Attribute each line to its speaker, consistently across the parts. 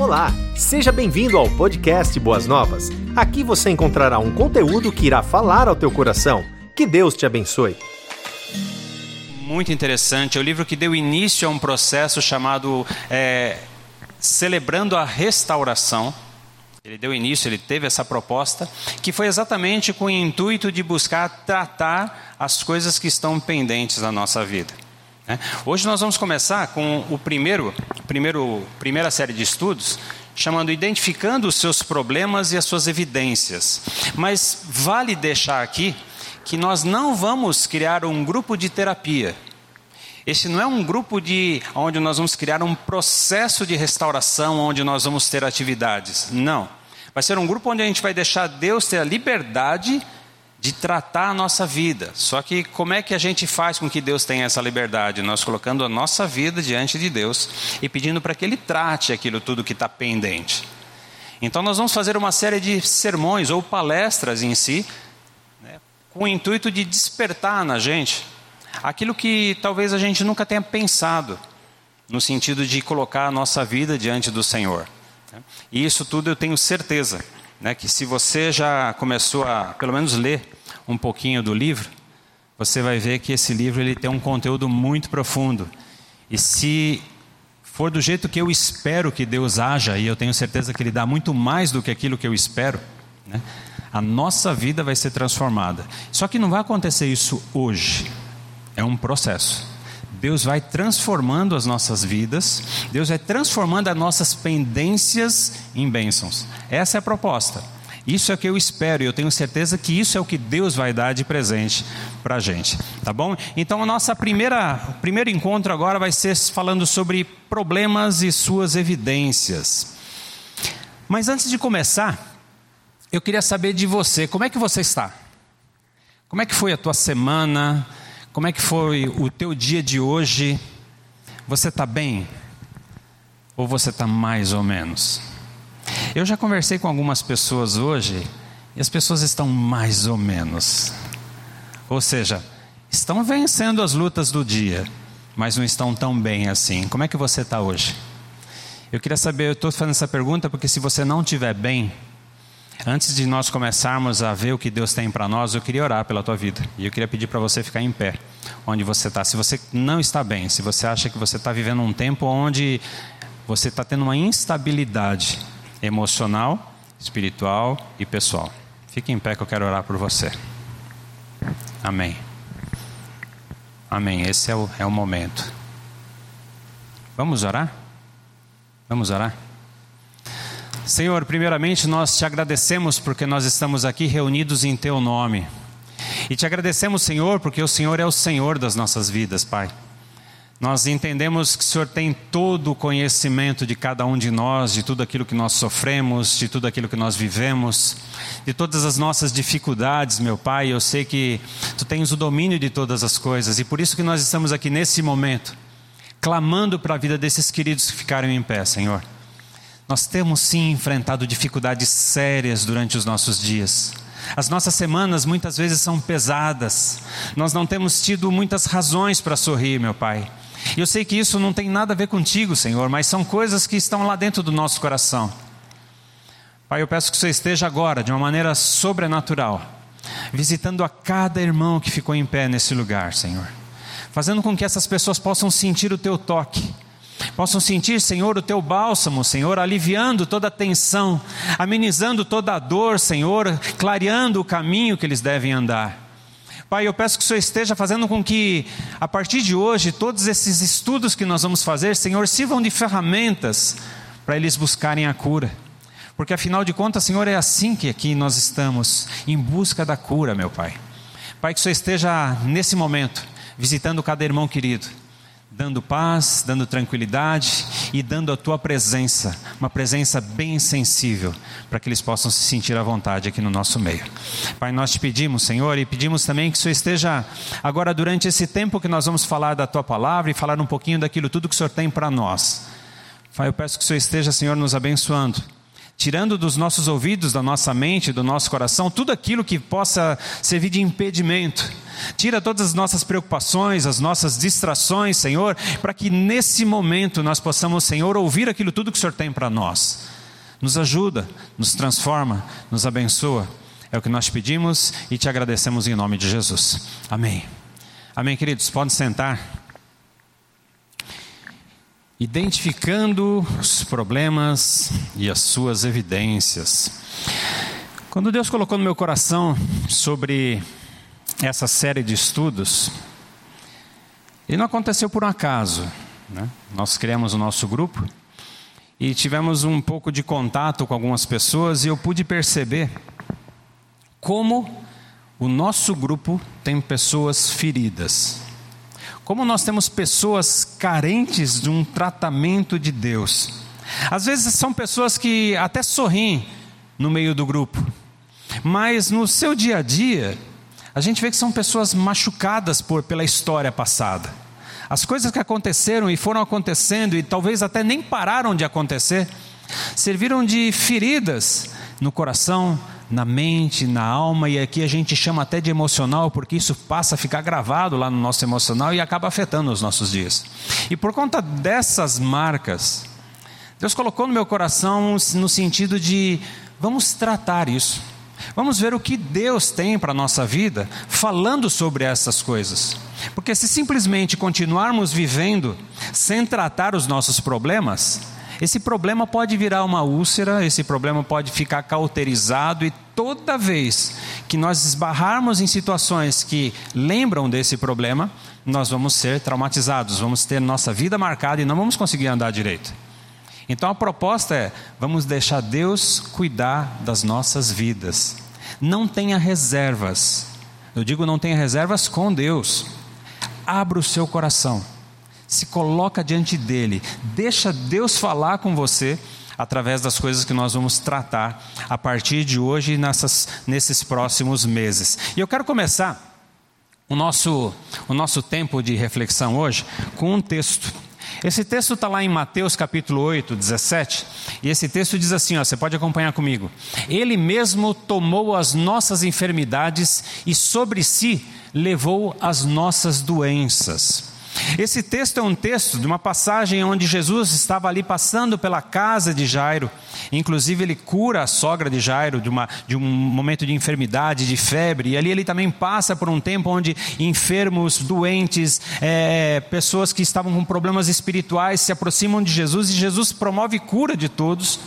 Speaker 1: Olá, seja bem-vindo ao podcast Boas Novas. Aqui você encontrará um conteúdo que irá falar ao teu coração. Que Deus te abençoe.
Speaker 2: Muito interessante, é o livro que deu início a um processo chamado é, Celebrando a Restauração. Ele deu início, ele teve essa proposta, que foi exatamente com o intuito de buscar tratar as coisas que estão pendentes na nossa vida. Né? Hoje nós vamos começar com o primeiro, primeiro, primeira série de estudos, chamando Identificando os seus problemas e as suas evidências. Mas vale deixar aqui que nós não vamos criar um grupo de terapia. Este não é um grupo de onde nós vamos criar um processo de restauração, onde nós vamos ter atividades. Não. Vai ser um grupo onde a gente vai deixar Deus ter a liberdade de tratar a nossa vida. Só que como é que a gente faz com que Deus tenha essa liberdade? Nós colocando a nossa vida diante de Deus e pedindo para que Ele trate aquilo tudo que está pendente. Então nós vamos fazer uma série de sermões ou palestras em si, né, com o intuito de despertar na gente aquilo que talvez a gente nunca tenha pensado, no sentido de colocar a nossa vida diante do Senhor. Né. E isso tudo eu tenho certeza né, que se você já começou a, pelo menos, ler um pouquinho do livro, você vai ver que esse livro ele tem um conteúdo muito profundo. E se for do jeito que eu espero que Deus haja, e eu tenho certeza que Ele dá muito mais do que aquilo que eu espero, né, a nossa vida vai ser transformada. Só que não vai acontecer isso hoje, é um processo. Deus vai transformando as nossas vidas, Deus vai transformando as nossas pendências em bênçãos. Essa é a proposta. Isso é o que eu espero e eu tenho certeza que isso é o que Deus vai dar de presente para a gente, tá bom? Então o primeiro encontro agora vai ser falando sobre problemas e suas evidências. Mas antes de começar, eu queria saber de você, como é que você está? Como é que foi a tua semana? Como é que foi o teu dia de hoje? Você está bem? Ou você está mais ou menos? Eu já conversei com algumas pessoas hoje e as pessoas estão mais ou menos. Ou seja, estão vencendo as lutas do dia, mas não estão tão bem assim. Como é que você está hoje? Eu queria saber, eu estou fazendo essa pergunta porque se você não estiver bem, Antes de nós começarmos a ver o que Deus tem para nós, eu queria orar pela tua vida. E eu queria pedir para você ficar em pé, onde você está. Se você não está bem, se você acha que você está vivendo um tempo onde você está tendo uma instabilidade emocional, espiritual e pessoal, fique em pé que eu quero orar por você. Amém. Amém. Esse é o, é o momento. Vamos orar? Vamos orar? Senhor, primeiramente nós te agradecemos porque nós estamos aqui reunidos em Teu nome. E te agradecemos, Senhor, porque o Senhor é o Senhor das nossas vidas, Pai. Nós entendemos que o Senhor tem todo o conhecimento de cada um de nós, de tudo aquilo que nós sofremos, de tudo aquilo que nós vivemos, de todas as nossas dificuldades, meu Pai. Eu sei que Tu tens o domínio de todas as coisas e por isso que nós estamos aqui nesse momento, clamando para a vida desses queridos que ficaram em pé, Senhor. Nós temos sim enfrentado dificuldades sérias durante os nossos dias. As nossas semanas muitas vezes são pesadas. Nós não temos tido muitas razões para sorrir, meu Pai. E eu sei que isso não tem nada a ver contigo, Senhor, mas são coisas que estão lá dentro do nosso coração. Pai, eu peço que você esteja agora, de uma maneira sobrenatural, visitando a cada irmão que ficou em pé nesse lugar, Senhor. Fazendo com que essas pessoas possam sentir o teu toque possam sentir, Senhor, o teu bálsamo, Senhor, aliviando toda a tensão, amenizando toda a dor, Senhor, clareando o caminho que eles devem andar. Pai, eu peço que o Senhor esteja fazendo com que, a partir de hoje, todos esses estudos que nós vamos fazer, Senhor, sirvam de ferramentas para eles buscarem a cura. Porque afinal de contas, Senhor, é assim que aqui nós estamos, em busca da cura, meu Pai. Pai, que o Senhor esteja nesse momento, visitando cada irmão querido dando paz, dando tranquilidade e dando a tua presença, uma presença bem sensível, para que eles possam se sentir à vontade aqui no nosso meio. Pai, nós te pedimos, Senhor, e pedimos também que o Senhor esteja agora durante esse tempo que nós vamos falar da tua palavra e falar um pouquinho daquilo tudo que o Senhor tem para nós. Pai, eu peço que o Senhor esteja, Senhor, nos abençoando tirando dos nossos ouvidos, da nossa mente, do nosso coração, tudo aquilo que possa servir de impedimento. Tira todas as nossas preocupações, as nossas distrações, Senhor, para que nesse momento nós possamos, Senhor, ouvir aquilo tudo que o Senhor tem para nós. Nos ajuda, nos transforma, nos abençoa. É o que nós pedimos e te agradecemos em nome de Jesus. Amém. Amém, queridos. Podem sentar identificando os problemas e as suas evidências. Quando Deus colocou no meu coração sobre essa série de estudos, e não aconteceu por um acaso. Né? Nós criamos o nosso grupo e tivemos um pouco de contato com algumas pessoas e eu pude perceber como o nosso grupo tem pessoas feridas. Como nós temos pessoas carentes de um tratamento de Deus. Às vezes são pessoas que até sorriem no meio do grupo, mas no seu dia a dia, a gente vê que são pessoas machucadas por, pela história passada. As coisas que aconteceram e foram acontecendo e talvez até nem pararam de acontecer, serviram de feridas no coração, na mente, na alma, e aqui a gente chama até de emocional, porque isso passa a ficar gravado lá no nosso emocional e acaba afetando os nossos dias. E por conta dessas marcas, Deus colocou no meu coração no sentido de vamos tratar isso. Vamos ver o que Deus tem para a nossa vida falando sobre essas coisas. Porque se simplesmente continuarmos vivendo sem tratar os nossos problemas, esse problema pode virar uma úlcera, esse problema pode ficar cauterizado e toda vez que nós esbarrarmos em situações que lembram desse problema, nós vamos ser traumatizados, vamos ter nossa vida marcada e não vamos conseguir andar direito. Então a proposta é: vamos deixar Deus cuidar das nossas vidas. Não tenha reservas. Eu digo não tenha reservas com Deus. Abra o seu coração se coloca diante dele, deixa Deus falar com você através das coisas que nós vamos tratar a partir de hoje e nessas, nesses próximos meses. E eu quero começar o nosso, o nosso tempo de reflexão hoje com um texto. Esse texto está lá em Mateus capítulo 8, 17, e esse texto diz assim: ó, você pode acompanhar comigo. Ele mesmo tomou as nossas enfermidades e sobre si levou as nossas doenças. Esse texto é um texto de uma passagem onde Jesus estava ali passando pela casa de Jairo. Inclusive, ele cura a sogra de Jairo de, uma, de um momento de enfermidade, de febre. E ali ele também passa por um tempo onde enfermos, doentes, é, pessoas que estavam com problemas espirituais se aproximam de Jesus e Jesus promove cura de todos.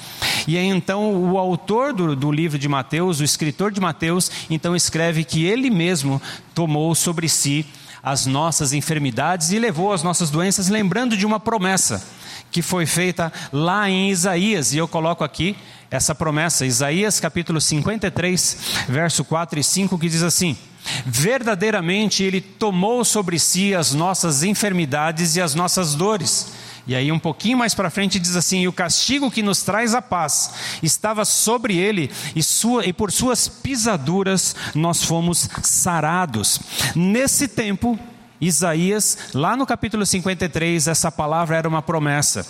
Speaker 2: E aí então o autor do, do livro de Mateus, o escritor de Mateus, então escreve que ele mesmo tomou sobre si as nossas enfermidades e levou as nossas doenças, lembrando de uma promessa que foi feita lá em Isaías, e eu coloco aqui essa promessa, Isaías capítulo 53, verso 4 e 5, que diz assim: Verdadeiramente Ele tomou sobre si as nossas enfermidades e as nossas dores e aí, um pouquinho mais para frente, diz assim: E o castigo que nos traz a paz estava sobre ele, e, sua, e por suas pisaduras nós fomos sarados. Nesse tempo, Isaías, lá no capítulo 53, essa palavra era uma promessa.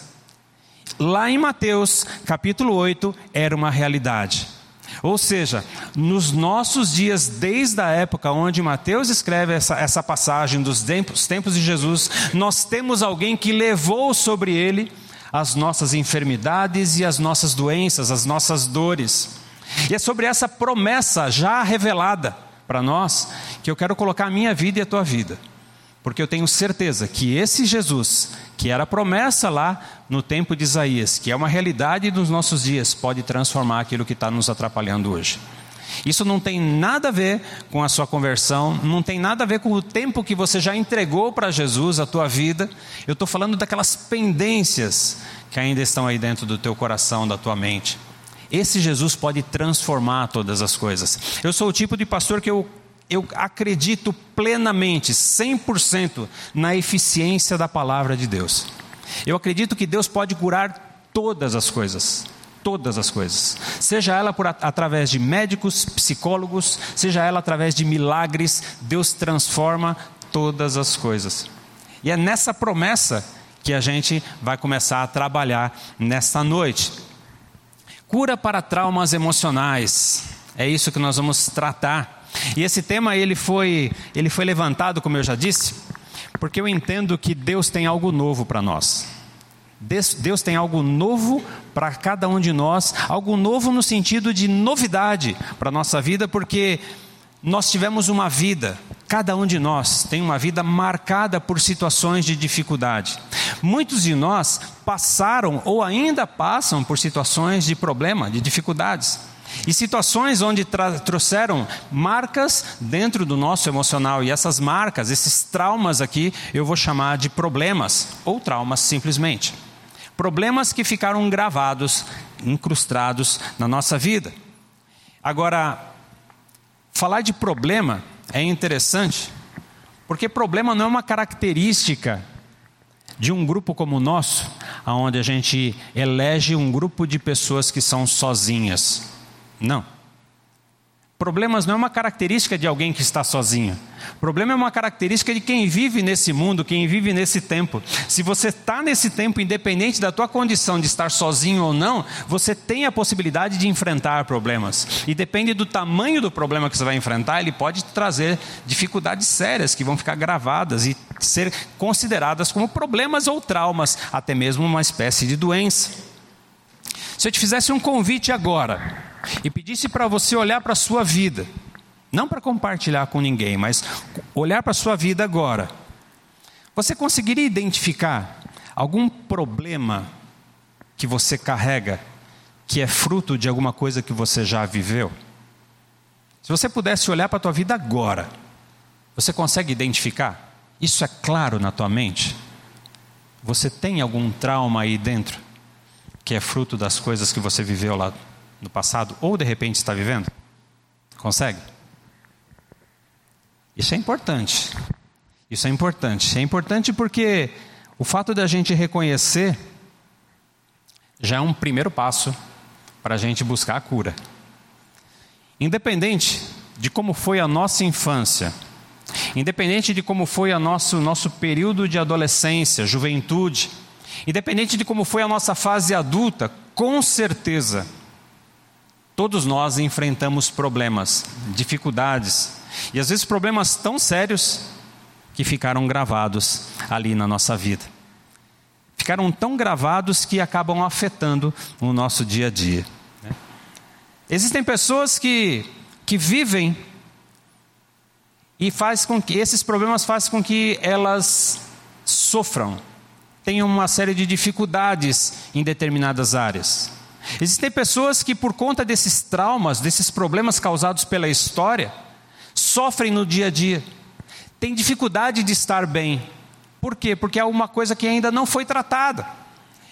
Speaker 2: Lá em Mateus, capítulo 8, era uma realidade. Ou seja, nos nossos dias, desde a época onde Mateus escreve essa, essa passagem dos tempos, tempos de Jesus, nós temos alguém que levou sobre ele as nossas enfermidades e as nossas doenças, as nossas dores. E é sobre essa promessa já revelada para nós que eu quero colocar a minha vida e a tua vida. Porque eu tenho certeza que esse Jesus, que era promessa lá no tempo de Isaías, que é uma realidade dos nossos dias, pode transformar aquilo que está nos atrapalhando hoje. Isso não tem nada a ver com a sua conversão, não tem nada a ver com o tempo que você já entregou para Jesus, a tua vida. Eu estou falando daquelas pendências que ainda estão aí dentro do teu coração, da tua mente. Esse Jesus pode transformar todas as coisas. Eu sou o tipo de pastor que eu eu acredito plenamente, 100% na eficiência da palavra de Deus. Eu acredito que Deus pode curar todas as coisas, todas as coisas. Seja ela por através de médicos, psicólogos, seja ela através de milagres, Deus transforma todas as coisas. E é nessa promessa que a gente vai começar a trabalhar nesta noite. Cura para traumas emocionais. É isso que nós vamos tratar. E esse tema ele foi, ele foi levantado, como eu já disse, porque eu entendo que Deus tem algo novo para nós. Deus tem algo novo para cada um de nós, algo novo no sentido de novidade para a nossa vida, porque nós tivemos uma vida, cada um de nós tem uma vida marcada por situações de dificuldade. Muitos de nós passaram ou ainda passam por situações de problema, de dificuldades. E situações onde trouxeram marcas dentro do nosso emocional. E essas marcas, esses traumas aqui, eu vou chamar de problemas ou traumas simplesmente. Problemas que ficaram gravados, incrustados na nossa vida. Agora, falar de problema é interessante, porque problema não é uma característica de um grupo como o nosso, onde a gente elege um grupo de pessoas que são sozinhas. Não. Problemas não é uma característica de alguém que está sozinho. Problema é uma característica de quem vive nesse mundo, quem vive nesse tempo. Se você está nesse tempo, independente da tua condição de estar sozinho ou não, você tem a possibilidade de enfrentar problemas. E depende do tamanho do problema que você vai enfrentar, ele pode trazer dificuldades sérias que vão ficar gravadas e ser consideradas como problemas ou traumas, até mesmo uma espécie de doença. Se eu te fizesse um convite agora, e pedisse para você olhar para a sua vida, não para compartilhar com ninguém, mas olhar para a sua vida agora, você conseguiria identificar algum problema que você carrega que é fruto de alguma coisa que você já viveu? Se você pudesse olhar para a tua vida agora, você consegue identificar? Isso é claro na tua mente? Você tem algum trauma aí dentro que é fruto das coisas que você viveu lá no passado ou de repente está vivendo? Consegue? Isso é importante. Isso é importante. É importante porque o fato da gente reconhecer já é um primeiro passo para a gente buscar a cura. Independente de como foi a nossa infância, independente de como foi o nosso, nosso período de adolescência, juventude, independente de como foi a nossa fase adulta, com certeza Todos nós enfrentamos problemas, dificuldades, e às vezes problemas tão sérios que ficaram gravados ali na nossa vida. Ficaram tão gravados que acabam afetando o nosso dia a dia. Né? Existem pessoas que, que vivem e faz com que esses problemas fazem com que elas sofram, tenham uma série de dificuldades em determinadas áreas. Existem pessoas que, por conta desses traumas, desses problemas causados pela história, sofrem no dia a dia, têm dificuldade de estar bem. Por quê? Porque é uma coisa que ainda não foi tratada.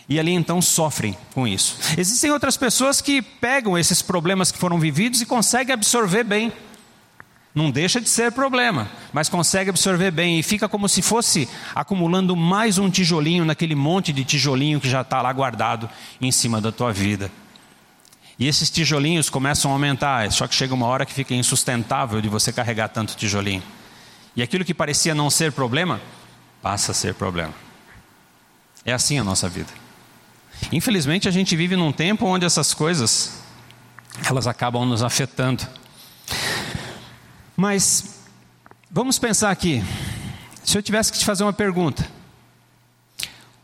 Speaker 2: E ali então sofrem com isso. Existem outras pessoas que pegam esses problemas que foram vividos e conseguem absorver bem. Não deixa de ser problema, mas consegue absorver bem e fica como se fosse acumulando mais um tijolinho naquele monte de tijolinho que já está lá guardado em cima da tua vida. E esses tijolinhos começam a aumentar, só que chega uma hora que fica insustentável de você carregar tanto tijolinho. E aquilo que parecia não ser problema, passa a ser problema. É assim a nossa vida. Infelizmente a gente vive num tempo onde essas coisas elas acabam nos afetando. Mas vamos pensar aqui. Se eu tivesse que te fazer uma pergunta,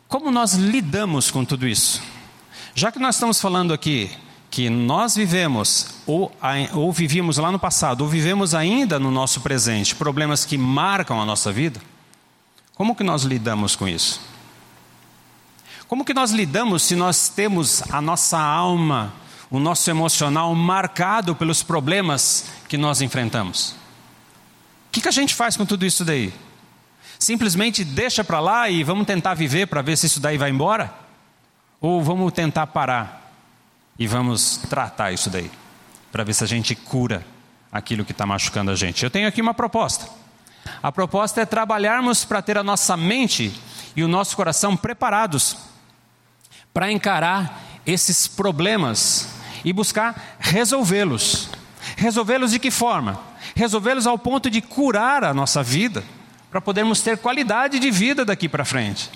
Speaker 2: como nós lidamos com tudo isso? Já que nós estamos falando aqui que nós vivemos, ou, ou vivíamos lá no passado, ou vivemos ainda no nosso presente, problemas que marcam a nossa vida, como que nós lidamos com isso? Como que nós lidamos se nós temos a nossa alma, o nosso emocional marcado pelos problemas que nós enfrentamos? Que, que a gente faz com tudo isso daí? Simplesmente deixa para lá e vamos tentar viver para ver se isso daí vai embora? Ou vamos tentar parar e vamos tratar isso daí? Para ver se a gente cura aquilo que está machucando a gente. Eu tenho aqui uma proposta. A proposta é trabalharmos para ter a nossa mente e o nosso coração preparados para encarar esses problemas e buscar resolvê-los. Resolvê-los de que forma? Resolvê-los ao ponto de curar a nossa vida, para podermos ter qualidade de vida daqui para frente.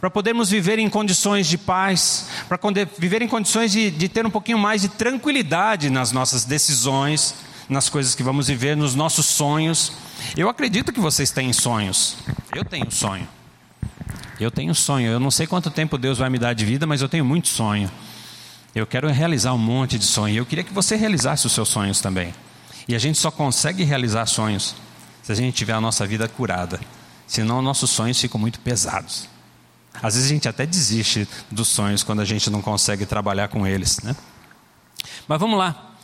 Speaker 2: para podermos viver em condições de paz, para viver em condições de, de ter um pouquinho mais de tranquilidade nas nossas decisões, nas coisas que vamos viver, nos nossos sonhos. Eu acredito que vocês têm sonhos. Eu tenho sonho. Eu tenho sonho. Eu não sei quanto tempo Deus vai me dar de vida, mas eu tenho muito sonho. Eu quero realizar um monte de sonho. Eu queria que você realizasse os seus sonhos também. E a gente só consegue realizar sonhos se a gente tiver a nossa vida curada. Senão, nossos sonhos ficam muito pesados. Às vezes a gente até desiste dos sonhos quando a gente não consegue trabalhar com eles, né? Mas vamos lá.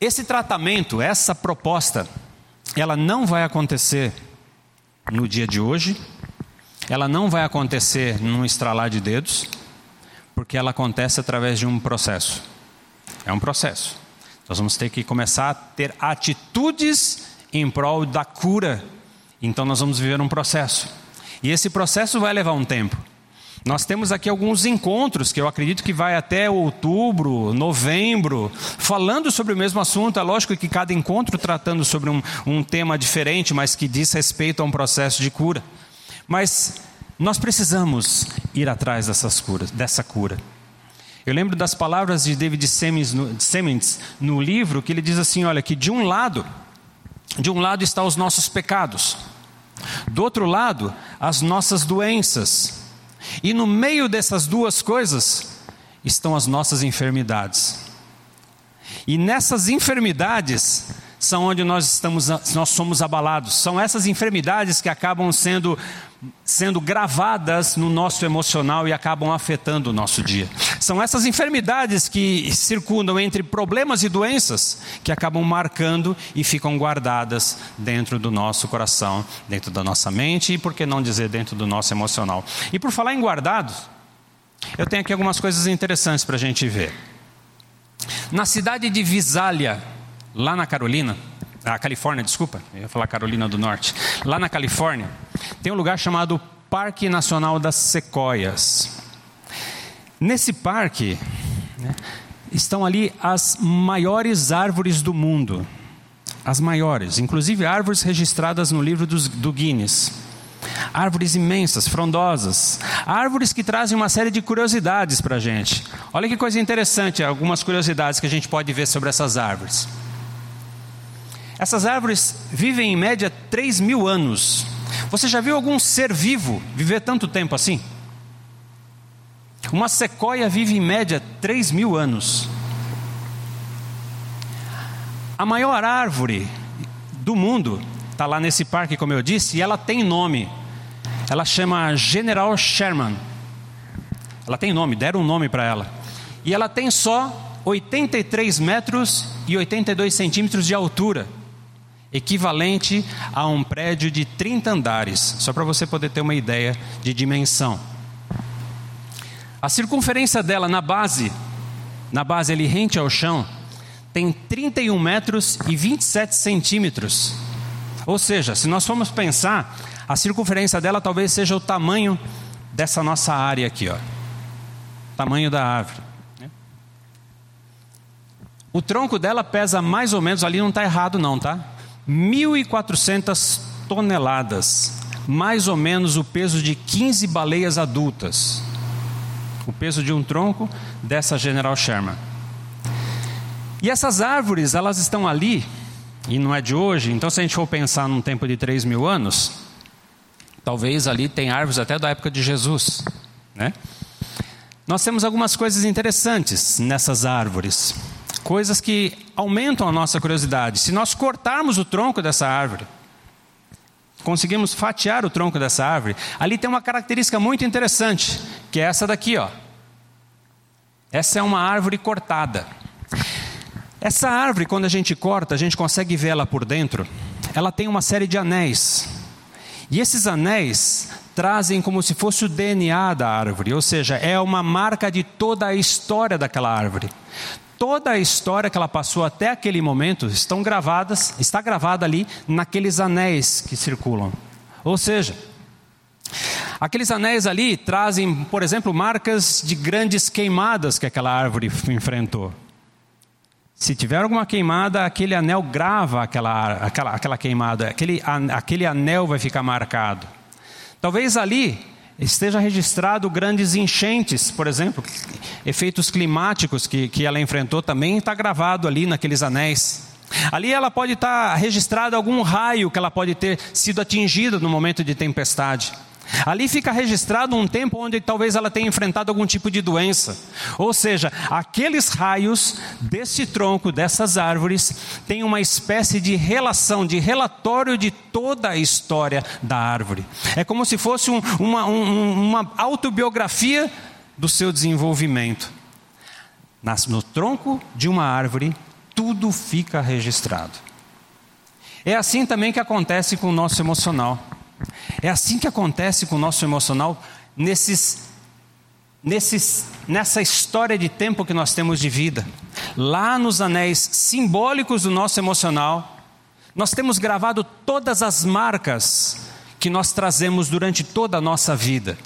Speaker 2: Esse tratamento, essa proposta, ela não vai acontecer no dia de hoje, ela não vai acontecer num estralar de dedos, porque ela acontece através de um processo. É um processo. Nós vamos ter que começar a ter atitudes em prol da cura. Então nós vamos viver um processo. E esse processo vai levar um tempo. Nós temos aqui alguns encontros que eu acredito que vai até outubro, novembro, falando sobre o mesmo assunto. É lógico que cada encontro tratando sobre um, um tema diferente, mas que diz respeito a um processo de cura. Mas nós precisamos ir atrás dessas curas, dessa cura. Eu lembro das palavras de David Simmons no, no livro que ele diz assim, olha, que de um lado, de um lado estão os nossos pecados, do outro lado as nossas doenças, e no meio dessas duas coisas estão as nossas enfermidades. E nessas enfermidades são onde nós estamos, nós somos abalados. São essas enfermidades que acabam sendo sendo gravadas no nosso emocional e acabam afetando o nosso dia. São essas enfermidades que circundam entre problemas e doenças que acabam marcando e ficam guardadas dentro do nosso coração, dentro da nossa mente e por que não dizer dentro do nosso emocional. E por falar em guardados, eu tenho aqui algumas coisas interessantes para a gente ver. Na cidade de Visália, lá na Carolina, a Califórnia, desculpa, eu ia falar Carolina do Norte. Lá na Califórnia, tem um lugar chamado Parque Nacional das Sequoias. Nesse parque, né, estão ali as maiores árvores do mundo. As maiores, inclusive árvores registradas no livro dos, do Guinness. Árvores imensas, frondosas. Árvores que trazem uma série de curiosidades para a gente. Olha que coisa interessante, algumas curiosidades que a gente pode ver sobre essas árvores. Essas árvores vivem em média 3 mil anos. Você já viu algum ser vivo viver tanto tempo assim? Uma sequoia vive em média 3 mil anos. A maior árvore do mundo está lá nesse parque, como eu disse, e ela tem nome. Ela chama General Sherman. Ela tem nome, deram um nome para ela. E ela tem só 83 metros e 82 centímetros de altura equivalente a um prédio de 30 andares, só para você poder ter uma ideia de dimensão. A circunferência dela na base, na base ali rente ao chão, tem 31 metros e 27 centímetros. Ou seja, se nós formos pensar, a circunferência dela talvez seja o tamanho dessa nossa área aqui, ó. Tamanho da árvore. Né? O tronco dela pesa mais ou menos, ali não está errado não, tá? 1.400 toneladas, mais ou menos o peso de 15 baleias adultas. O peso de um tronco dessa General Sherman. E essas árvores, elas estão ali, e não é de hoje, então se a gente for pensar num tempo de 3 mil anos, talvez ali tem árvores até da época de Jesus, né? Nós temos algumas coisas interessantes nessas árvores coisas que aumentam a nossa curiosidade. Se nós cortarmos o tronco dessa árvore, conseguimos fatiar o tronco dessa árvore, ali tem uma característica muito interessante, que é essa daqui, ó. Essa é uma árvore cortada. Essa árvore, quando a gente corta, a gente consegue ver ela por dentro. Ela tem uma série de anéis. E esses anéis trazem como se fosse o DNA da árvore, ou seja, é uma marca de toda a história daquela árvore toda a história que ela passou até aquele momento estão gravadas, está gravada ali naqueles anéis que circulam. Ou seja, aqueles anéis ali trazem, por exemplo, marcas de grandes queimadas que aquela árvore enfrentou. Se tiver alguma queimada, aquele anel grava aquela, aquela, aquela queimada, aquele, aquele anel vai ficar marcado. Talvez ali esteja registrado grandes enchentes, por exemplo, efeitos climáticos que, que ela enfrentou também está gravado ali naqueles anéis. Ali ela pode estar registrado algum raio que ela pode ter sido atingida no momento de tempestade. Ali fica registrado um tempo onde talvez ela tenha enfrentado algum tipo de doença. Ou seja, aqueles raios desse tronco, dessas árvores, têm uma espécie de relação, de relatório de toda a história da árvore. É como se fosse um, uma, um, uma autobiografia do seu desenvolvimento. No tronco de uma árvore, tudo fica registrado. É assim também que acontece com o nosso emocional. É assim que acontece com o nosso emocional nesses, nesses, nessa história de tempo que nós temos de vida. Lá nos anéis simbólicos do nosso emocional, nós temos gravado todas as marcas que nós trazemos durante toda a nossa vida.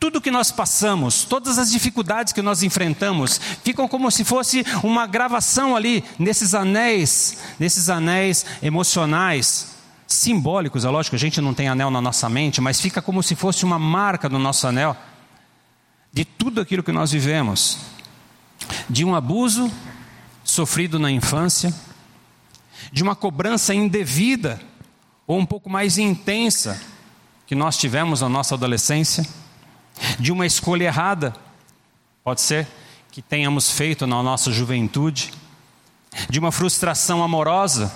Speaker 2: Tudo que nós passamos, todas as dificuldades que nós enfrentamos, ficam como se fosse uma gravação ali nesses anéis, nesses anéis emocionais simbólicos, é lógico, a gente não tem anel na nossa mente, mas fica como se fosse uma marca no nosso anel de tudo aquilo que nós vivemos, de um abuso sofrido na infância, de uma cobrança indevida ou um pouco mais intensa que nós tivemos na nossa adolescência, de uma escolha errada, pode ser que tenhamos feito na nossa juventude, de uma frustração amorosa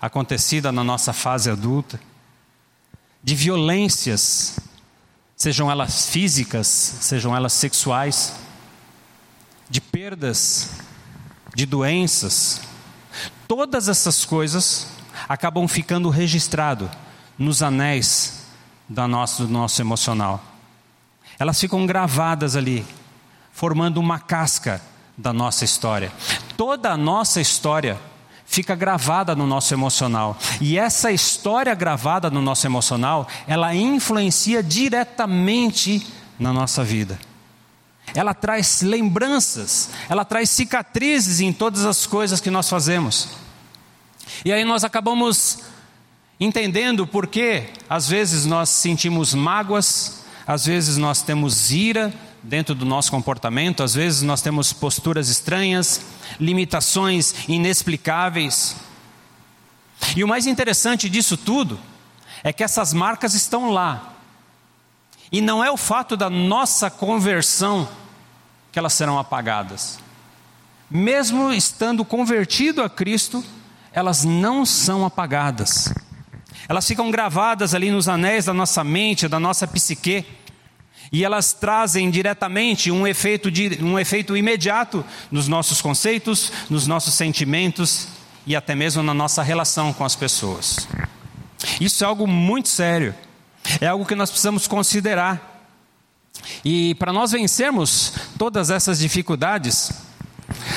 Speaker 2: acontecida na nossa fase adulta, de violências, sejam elas físicas, sejam elas sexuais, de perdas, de doenças, todas essas coisas acabam ficando registrado nos anéis do nosso, do nosso emocional. Elas ficam gravadas ali, formando uma casca da nossa história. Toda a nossa história fica gravada no nosso emocional. E essa história gravada no nosso emocional, ela influencia diretamente na nossa vida. Ela traz lembranças, ela traz cicatrizes em todas as coisas que nós fazemos. E aí nós acabamos entendendo por que às vezes nós sentimos mágoas, às vezes nós temos ira, dentro do nosso comportamento, às vezes nós temos posturas estranhas, limitações inexplicáveis. E o mais interessante disso tudo é que essas marcas estão lá. E não é o fato da nossa conversão que elas serão apagadas. Mesmo estando convertido a Cristo, elas não são apagadas. Elas ficam gravadas ali nos anéis da nossa mente, da nossa psique. E elas trazem diretamente um efeito, um efeito imediato nos nossos conceitos, nos nossos sentimentos e até mesmo na nossa relação com as pessoas. Isso é algo muito sério, é algo que nós precisamos considerar. E para nós vencermos todas essas dificuldades,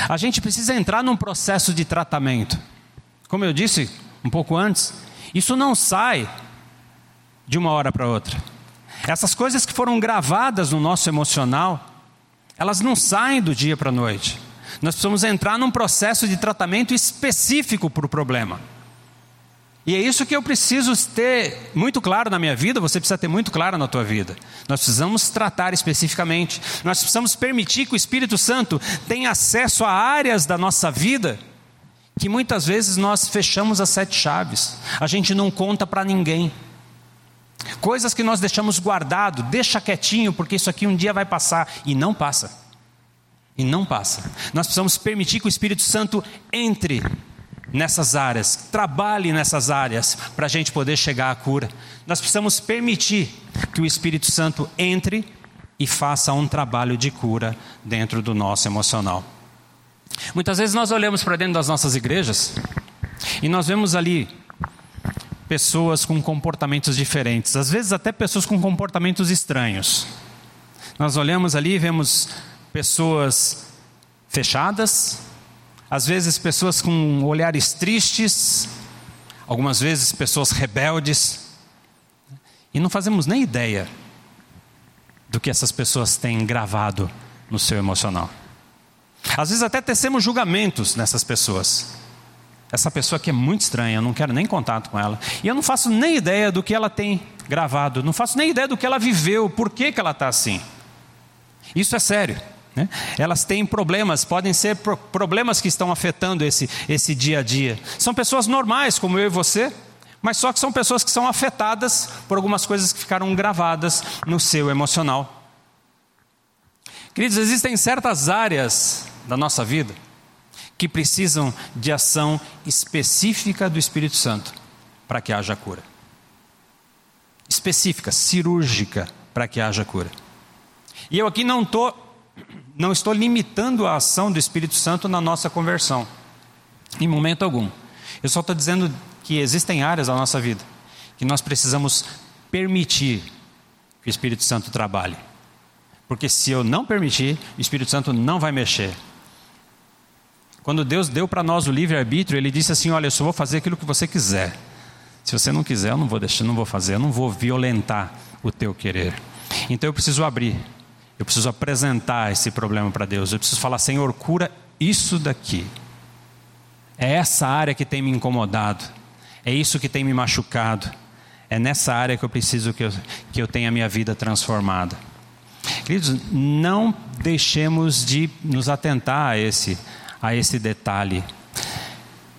Speaker 2: a gente precisa entrar num processo de tratamento. Como eu disse um pouco antes, isso não sai de uma hora para outra. Essas coisas que foram gravadas no nosso emocional, elas não saem do dia para a noite. Nós precisamos entrar num processo de tratamento específico para o problema. E é isso que eu preciso ter muito claro na minha vida, você precisa ter muito claro na tua vida. Nós precisamos tratar especificamente. Nós precisamos permitir que o Espírito Santo tenha acesso a áreas da nossa vida que muitas vezes nós fechamos as sete chaves. A gente não conta para ninguém. Coisas que nós deixamos guardado, deixa quietinho, porque isso aqui um dia vai passar. E não passa. E não passa. Nós precisamos permitir que o Espírito Santo entre nessas áreas, trabalhe nessas áreas, para a gente poder chegar à cura. Nós precisamos permitir que o Espírito Santo entre e faça um trabalho de cura dentro do nosso emocional. Muitas vezes nós olhamos para dentro das nossas igrejas e nós vemos ali pessoas com comportamentos diferentes, às vezes até pessoas com comportamentos estranhos. Nós olhamos ali e vemos pessoas fechadas, às vezes pessoas com olhares tristes, algumas vezes pessoas rebeldes, e não fazemos nem ideia do que essas pessoas têm gravado no seu emocional. Às vezes até tecemos julgamentos nessas pessoas. Essa pessoa aqui é muito estranha, eu não quero nem contato com ela. E eu não faço nem ideia do que ela tem gravado, não faço nem ideia do que ela viveu, por que, que ela está assim. Isso é sério. Né? Elas têm problemas, podem ser pro problemas que estão afetando esse, esse dia a dia. São pessoas normais, como eu e você, mas só que são pessoas que são afetadas por algumas coisas que ficaram gravadas no seu emocional. Queridos, existem certas áreas da nossa vida que precisam de ação específica do Espírito Santo para que haja cura. Específica, cirúrgica, para que haja cura. E eu aqui não, tô, não estou limitando a ação do Espírito Santo na nossa conversão, em momento algum. Eu só estou dizendo que existem áreas da nossa vida que nós precisamos permitir que o Espírito Santo trabalhe. Porque se eu não permitir, o Espírito Santo não vai mexer. Quando Deus deu para nós o livre-arbítrio, Ele disse assim: Olha, eu só vou fazer aquilo que você quiser. Se você não quiser, eu não vou deixar, não vou fazer, eu não vou violentar o teu querer. Então eu preciso abrir, eu preciso apresentar esse problema para Deus. Eu preciso falar, Senhor, cura isso daqui. É essa área que tem me incomodado. É isso que tem me machucado. É nessa área que eu preciso que eu, que eu tenha a minha vida transformada. Queridos, não deixemos de nos atentar a esse, a esse detalhe.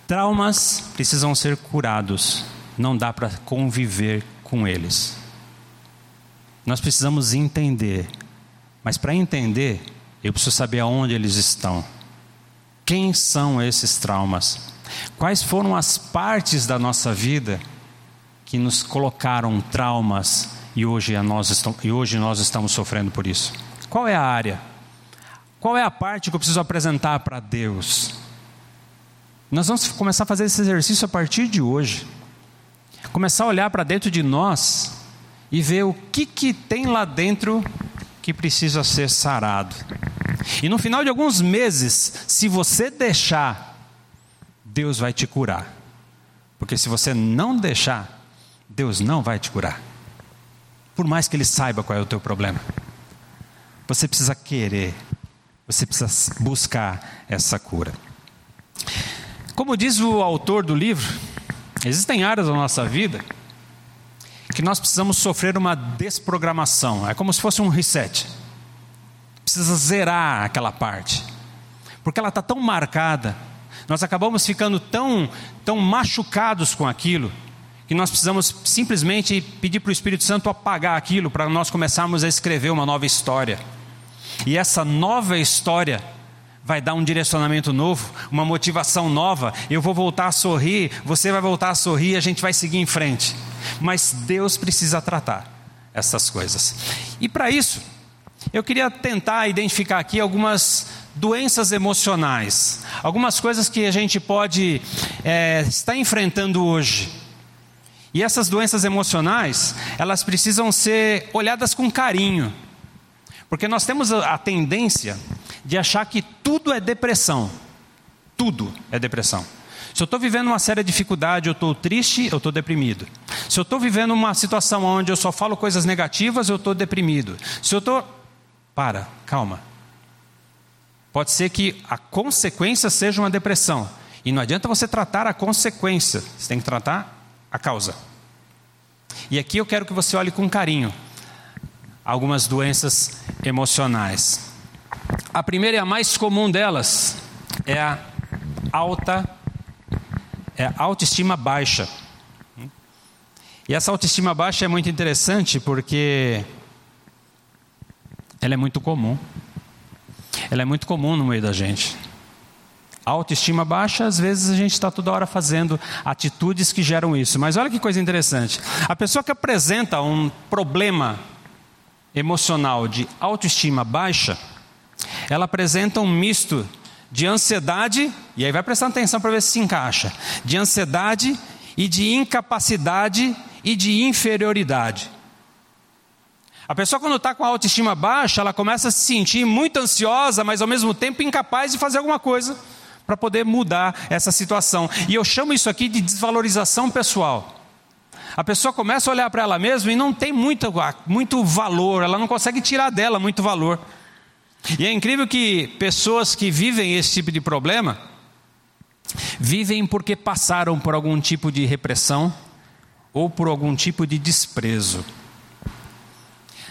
Speaker 2: Traumas precisam ser curados, não dá para conviver com eles. Nós precisamos entender, mas para entender, eu preciso saber aonde eles estão. Quem são esses traumas? Quais foram as partes da nossa vida que nos colocaram traumas e hoje nós estamos, e hoje nós estamos sofrendo por isso? Qual é a área? Qual é a parte que eu preciso apresentar para Deus? Nós vamos começar a fazer esse exercício a partir de hoje. Começar a olhar para dentro de nós e ver o que, que tem lá dentro que precisa ser sarado. E no final de alguns meses, se você deixar Deus vai te curar. Porque se você não deixar, Deus não vai te curar. Por mais que Ele saiba qual é o teu problema. Você precisa querer, você precisa buscar essa cura. Como diz o autor do livro, existem áreas da nossa vida que nós precisamos sofrer uma desprogramação. É como se fosse um reset. Precisa zerar aquela parte. Porque ela está tão marcada nós acabamos ficando tão, tão machucados com aquilo que nós precisamos simplesmente pedir para o Espírito Santo apagar aquilo para nós começarmos a escrever uma nova história. E essa nova história vai dar um direcionamento novo, uma motivação nova. Eu vou voltar a sorrir, você vai voltar a sorrir, a gente vai seguir em frente. Mas Deus precisa tratar essas coisas. E para isso, eu queria tentar identificar aqui algumas doenças emocionais, algumas coisas que a gente pode é, estar enfrentando hoje. E essas doenças emocionais, elas precisam ser olhadas com carinho, porque nós temos a tendência de achar que tudo é depressão. Tudo é depressão. Se eu estou vivendo uma séria dificuldade, eu estou triste, eu estou deprimido. Se eu estou vivendo uma situação onde eu só falo coisas negativas, eu estou deprimido. Se eu estou. Para, calma. Pode ser que a consequência seja uma depressão. E não adianta você tratar a consequência, você tem que tratar a causa. E aqui eu quero que você olhe com carinho algumas doenças emocionais. A primeira e a mais comum delas é a alta é a autoestima baixa. E essa autoestima baixa é muito interessante porque ela é muito comum ela é muito comum no meio da gente. Autoestima baixa, às vezes a gente está toda hora fazendo atitudes que geram isso. Mas olha que coisa interessante. A pessoa que apresenta um problema emocional de autoestima baixa, ela apresenta um misto de ansiedade, e aí vai prestando atenção para ver se se encaixa, de ansiedade e de incapacidade e de inferioridade. A pessoa, quando está com a autoestima baixa, ela começa a se sentir muito ansiosa, mas ao mesmo tempo incapaz de fazer alguma coisa para poder mudar essa situação. E eu chamo isso aqui de desvalorização pessoal. A pessoa começa a olhar para ela mesma e não tem muito, muito valor, ela não consegue tirar dela muito valor. E é incrível que pessoas que vivem esse tipo de problema vivem porque passaram por algum tipo de repressão ou por algum tipo de desprezo.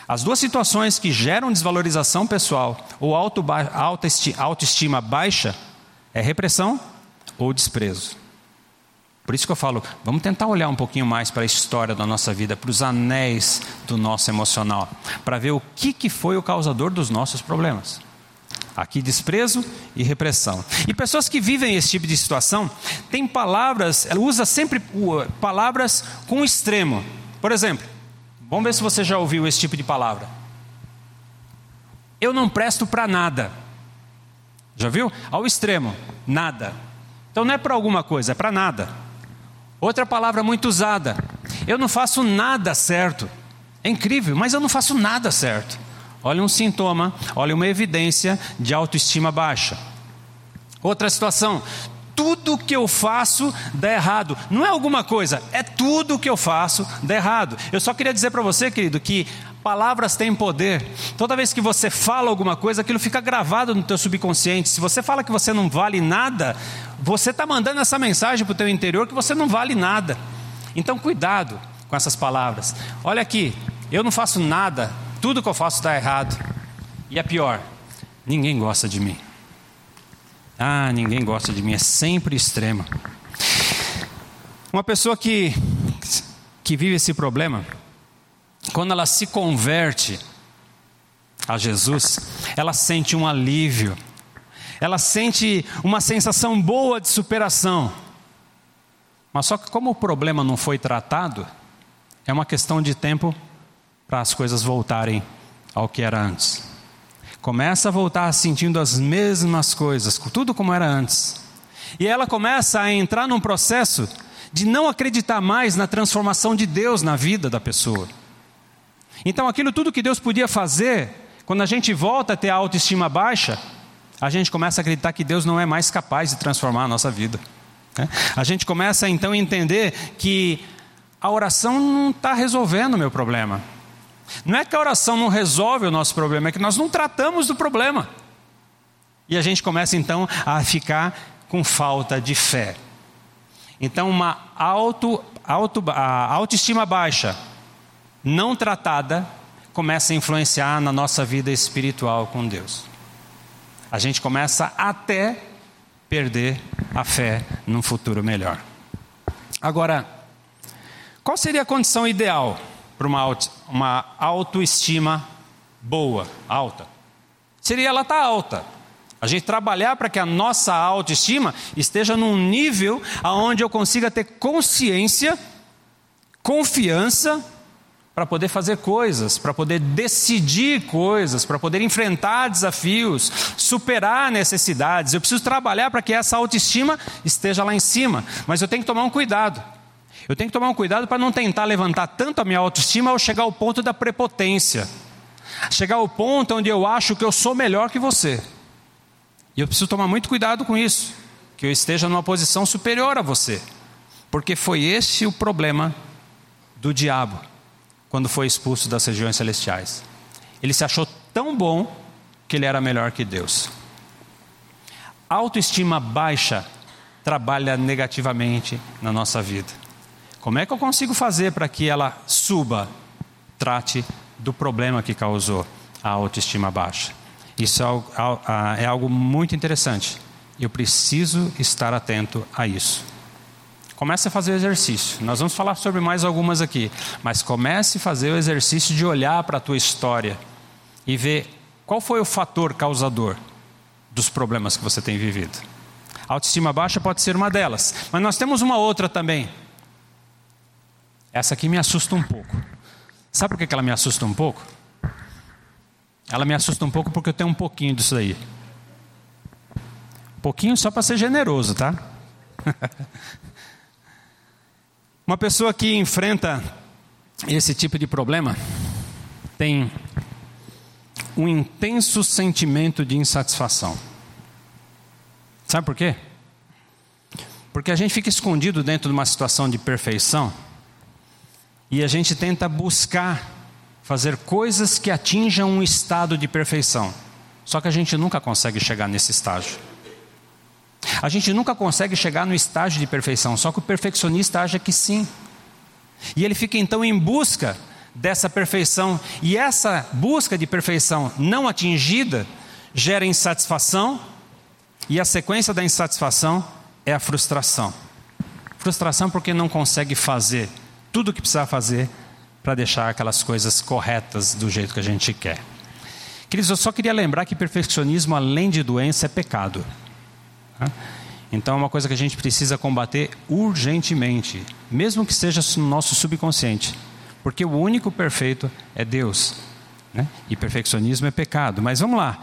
Speaker 2: As duas situações que geram desvalorização pessoal ou autoestima baixa é repressão ou desprezo. Por isso que eu falo, vamos tentar olhar um pouquinho mais para a história da nossa vida, para os anéis do nosso emocional, para ver o que, que foi o causador dos nossos problemas. Aqui, desprezo e repressão. E pessoas que vivem esse tipo de situação têm palavras, ela usa sempre palavras com extremo. Por exemplo, vamos ver se você já ouviu esse tipo de palavra. Eu não presto para nada. Já viu? Ao extremo, nada. Então não é para alguma coisa, é para nada. Outra palavra muito usada: eu não faço nada certo. É incrível, mas eu não faço nada certo. Olha um sintoma, olha uma evidência de autoestima baixa. Outra situação: tudo que eu faço dá errado. Não é alguma coisa, é tudo que eu faço dá errado. Eu só queria dizer para você, querido, que palavras têm poder. Toda vez que você fala alguma coisa, aquilo fica gravado no teu subconsciente. Se você fala que você não vale nada, você está mandando essa mensagem para o teu interior que você não vale nada. Então cuidado com essas palavras. Olha aqui, eu não faço nada, tudo que eu faço está errado. E é pior, ninguém gosta de mim. Ah, ninguém gosta de mim, é sempre extrema. Uma pessoa que, que vive esse problema, quando ela se converte a Jesus, ela sente um alívio ela sente uma sensação boa de superação. Mas só que, como o problema não foi tratado, é uma questão de tempo para as coisas voltarem ao que era antes. Começa a voltar sentindo as mesmas coisas, tudo como era antes. E ela começa a entrar num processo de não acreditar mais na transformação de Deus na vida da pessoa. Então, aquilo tudo que Deus podia fazer, quando a gente volta a ter a autoestima baixa, a gente começa a acreditar que Deus não é mais capaz de transformar a nossa vida. Né? A gente começa então a entender que a oração não está resolvendo o meu problema. Não é que a oração não resolve o nosso problema, é que nós não tratamos do problema. E a gente começa então a ficar com falta de fé. Então, uma auto, auto, a autoestima baixa, não tratada, começa a influenciar na nossa vida espiritual com Deus a gente começa até perder a fé num futuro melhor. Agora, qual seria a condição ideal para uma, auto, uma autoestima boa, alta? Seria ela estar tá alta. A gente trabalhar para que a nossa autoestima esteja num nível aonde eu consiga ter consciência, confiança para poder fazer coisas, para poder decidir coisas, para poder enfrentar desafios, superar necessidades. Eu preciso trabalhar para que essa autoestima esteja lá em cima, mas eu tenho que tomar um cuidado. Eu tenho que tomar um cuidado para não tentar levantar tanto a minha autoestima ao chegar ao ponto da prepotência, chegar ao ponto onde eu acho que eu sou melhor que você. E eu preciso tomar muito cuidado com isso, que eu esteja numa posição superior a você, porque foi esse o problema do diabo quando foi expulso das regiões celestiais. Ele se achou tão bom que ele era melhor que Deus. autoestima baixa trabalha negativamente na nossa vida. Como é que eu consigo fazer para que ela suba? Trate do problema que causou a autoestima baixa. Isso é algo, é muito interessante. Eu preciso estar atento a isso. Comece a fazer o exercício. Nós vamos falar sobre mais algumas aqui, mas comece a fazer o exercício de olhar para a tua história e ver qual foi o fator causador dos problemas que você tem vivido. A autoestima baixa pode ser uma delas, mas nós temos uma outra também. Essa aqui me assusta um pouco. Sabe por que ela me assusta um pouco? Ela me assusta um pouco porque eu tenho um pouquinho disso aí. Um pouquinho só para ser generoso, tá? Uma pessoa que enfrenta esse tipo de problema tem um intenso sentimento de insatisfação. Sabe por quê? Porque a gente fica escondido dentro de uma situação de perfeição e a gente tenta buscar fazer coisas que atinjam um estado de perfeição. Só que a gente nunca consegue chegar nesse estágio. A gente nunca consegue chegar no estágio de perfeição, só que o perfeccionista acha que sim. E ele fica então em busca dessa perfeição, e essa busca de perfeição não atingida gera insatisfação, e a sequência da insatisfação é a frustração. Frustração porque não consegue fazer tudo o que precisa fazer para deixar aquelas coisas corretas do jeito que a gente quer. Queridos, eu só queria lembrar que perfeccionismo, além de doença, é pecado. Então é uma coisa que a gente precisa combater urgentemente, mesmo que seja no nosso subconsciente, porque o único perfeito é Deus. Né? E perfeccionismo é pecado. Mas vamos lá.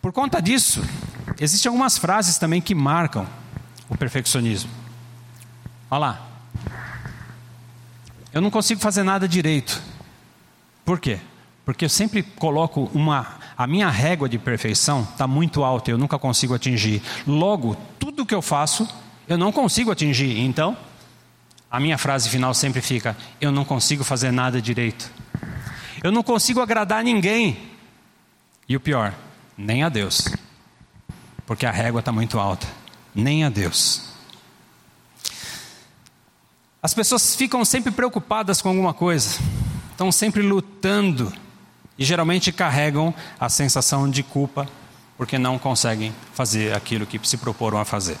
Speaker 2: Por conta disso, existem algumas frases também que marcam o perfeccionismo. Olha lá. Eu não consigo fazer nada direito. Por quê? Porque eu sempre coloco uma. A minha régua de perfeição está muito alta, eu nunca consigo atingir. Logo, tudo que eu faço, eu não consigo atingir. Então, a minha frase final sempre fica: eu não consigo fazer nada direito. Eu não consigo agradar ninguém. E o pior, nem a Deus. Porque a régua está muito alta. Nem a Deus. As pessoas ficam sempre preocupadas com alguma coisa, estão sempre lutando e geralmente carregam a sensação de culpa porque não conseguem fazer aquilo que se proporam a fazer.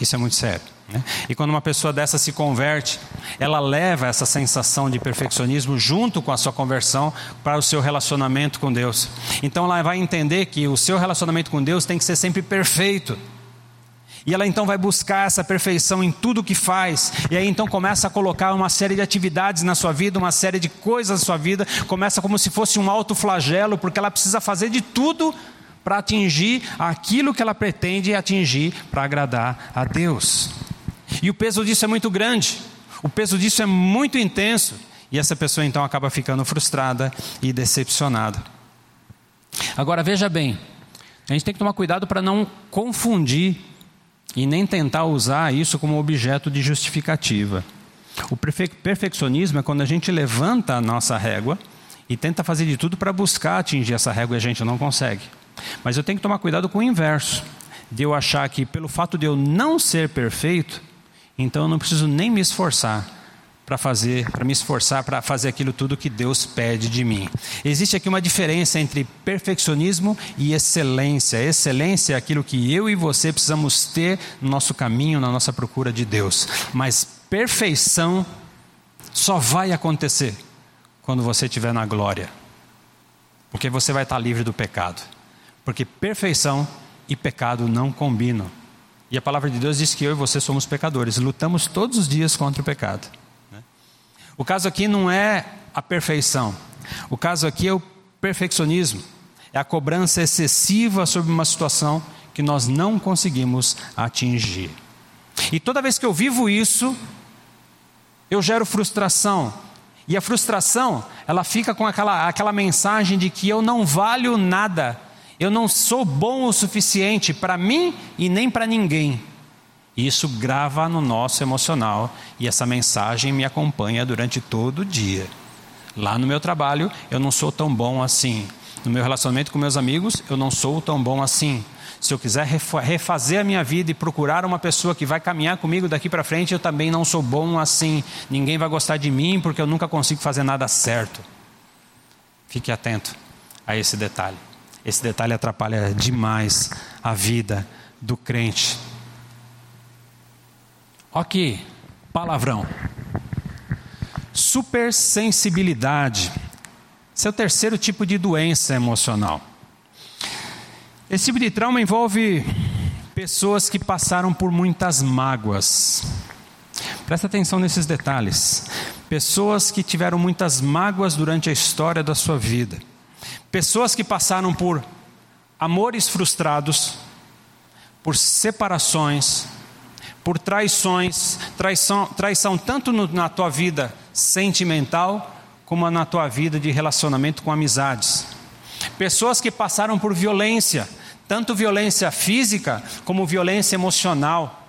Speaker 2: Isso é muito sério. Né? E quando uma pessoa dessa se converte, ela leva essa sensação de perfeccionismo junto com a sua conversão para o seu relacionamento com Deus. Então ela vai entender que o seu relacionamento com Deus tem que ser sempre perfeito. E ela então vai buscar essa perfeição em tudo que faz. E aí então começa a colocar uma série de atividades na sua vida, uma série de coisas na sua vida. Começa como se fosse um alto flagelo, porque ela precisa fazer de tudo para atingir aquilo que ela pretende atingir para agradar a Deus. E o peso disso é muito grande. O peso disso é muito intenso. E essa pessoa então acaba ficando frustrada e decepcionada. Agora veja bem, a gente tem que tomar cuidado para não confundir e nem tentar usar isso como objeto de justificativa. O perfeccionismo é quando a gente levanta a nossa régua e tenta fazer de tudo para buscar atingir essa régua e a gente não consegue. Mas eu tenho que tomar cuidado com o inverso, de eu achar que pelo fato de eu não ser perfeito, então eu não preciso nem me esforçar para fazer, para me esforçar para fazer aquilo tudo que Deus pede de mim. Existe aqui uma diferença entre perfeccionismo e excelência. Excelência é aquilo que eu e você precisamos ter no nosso caminho, na nossa procura de Deus. Mas perfeição só vai acontecer quando você estiver na glória. Porque você vai estar livre do pecado. Porque perfeição e pecado não combinam. E a palavra de Deus diz que eu e você somos pecadores, lutamos todos os dias contra o pecado. O caso aqui não é a perfeição. O caso aqui é o perfeccionismo. É a cobrança excessiva sobre uma situação que nós não conseguimos atingir. E toda vez que eu vivo isso, eu gero frustração. E a frustração, ela fica com aquela, aquela mensagem de que eu não valho nada, eu não sou bom o suficiente para mim e nem para ninguém. Isso grava no nosso emocional e essa mensagem me acompanha durante todo o dia. Lá no meu trabalho, eu não sou tão bom assim. No meu relacionamento com meus amigos, eu não sou tão bom assim. Se eu quiser refazer a minha vida e procurar uma pessoa que vai caminhar comigo daqui para frente, eu também não sou bom assim. Ninguém vai gostar de mim porque eu nunca consigo fazer nada certo. Fique atento a esse detalhe. Esse detalhe atrapalha demais a vida do crente. Ok, palavrão. Supersensibilidade. Esse é o terceiro tipo de doença emocional. Esse tipo de trauma envolve pessoas que passaram por muitas mágoas. Presta atenção nesses detalhes. Pessoas que tiveram muitas mágoas durante a história da sua vida. Pessoas que passaram por amores frustrados, por separações, por traições, traição, traição tanto no, na tua vida sentimental, como na tua vida de relacionamento com amizades. Pessoas que passaram por violência, tanto violência física como violência emocional.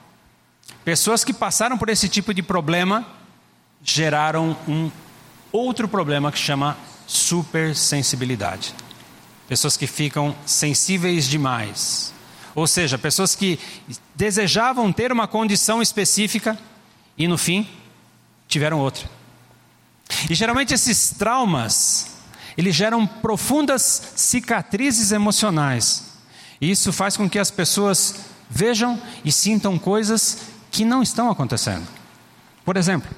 Speaker 2: Pessoas que passaram por esse tipo de problema geraram um outro problema que chama supersensibilidade. Pessoas que ficam sensíveis demais Ou seja, pessoas que desejavam ter uma condição específica e no fim tiveram outra. E geralmente esses traumas, eles geram profundas cicatrizes emocionais. E isso faz com que as pessoas vejam e sintam coisas que não estão acontecendo. Por exemplo,